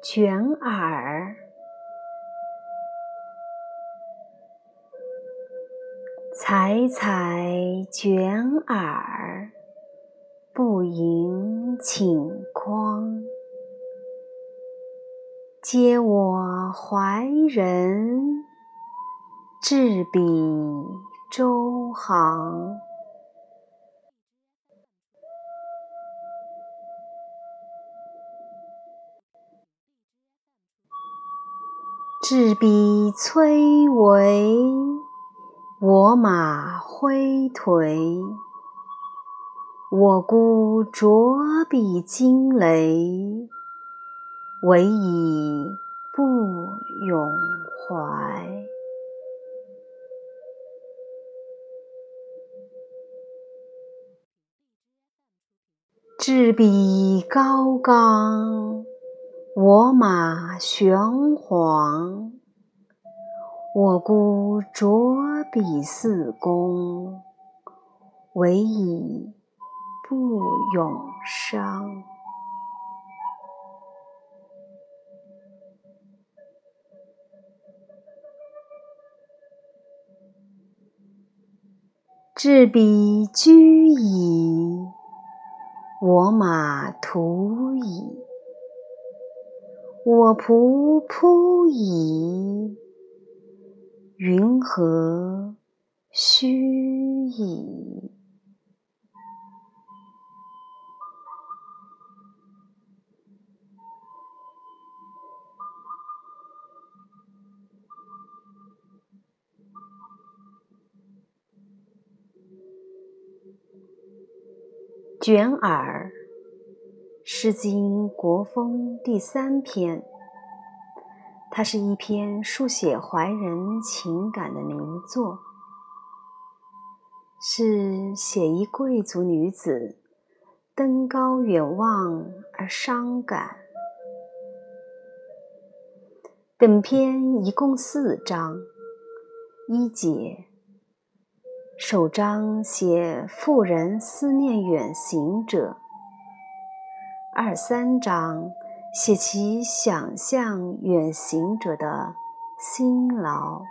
卷耳，采采卷耳，不盈顷筐。嗟我怀人，执笔周行。置比崔嵬，我马挥颓。我孤酌彼惊雷，唯以不永怀。至比高冈。我马玄黄，我孤着笔四公，唯以不永伤。执笔居矣，我马图矣。我仆仆矣，云何须矣？卷耳。《诗经·国风》第三篇，它是一篇书写怀人情感的名作，是写一贵族女子登高远望而伤感。本篇一共四章，一节，首章写妇人思念远行者。二三章写其想象远行者的辛劳。